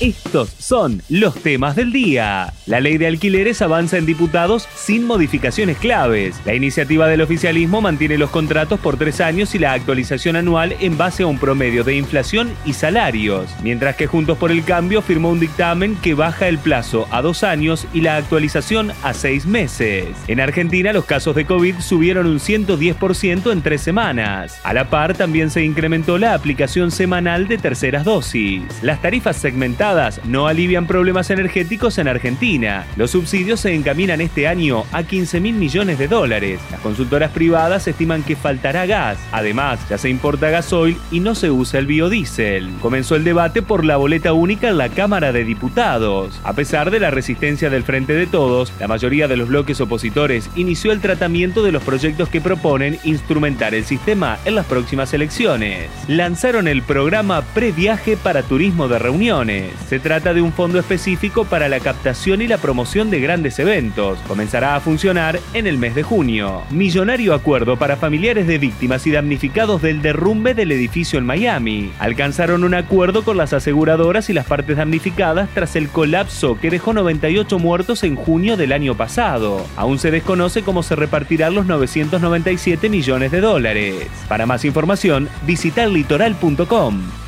Estos son los temas del día. La ley de alquileres avanza en diputados sin modificaciones claves. La iniciativa del oficialismo mantiene los contratos por tres años y la actualización anual en base a un promedio de inflación y salarios. Mientras que Juntos por el Cambio firmó un dictamen que baja el plazo a dos años y la actualización a seis meses. En Argentina los casos de COVID subieron un 110% en tres semanas. A la par también se incrementó la aplicación semanal de terceras dosis. Las tarifas segmentadas no alivian problemas energéticos en Argentina. Los subsidios se encaminan este año a 15 mil millones de dólares. Las consultoras privadas estiman que faltará gas. Además, ya se importa gasoil y no se usa el biodiesel. Comenzó el debate por la boleta única en la Cámara de Diputados. A pesar de la resistencia del Frente de Todos, la mayoría de los bloques opositores inició el tratamiento de los proyectos que proponen instrumentar el sistema en las próximas elecciones. Lanzaron el programa Previaje para Turismo de Reuniones. Se trata de un fondo específico para la captación y la promoción de grandes eventos. Comenzará a funcionar en el mes de junio. Millonario acuerdo para familiares de víctimas y damnificados del derrumbe del edificio en Miami. Alcanzaron un acuerdo con las aseguradoras y las partes damnificadas tras el colapso que dejó 98 muertos en junio del año pasado. Aún se desconoce cómo se repartirán los 997 millones de dólares. Para más información, visita litoral.com.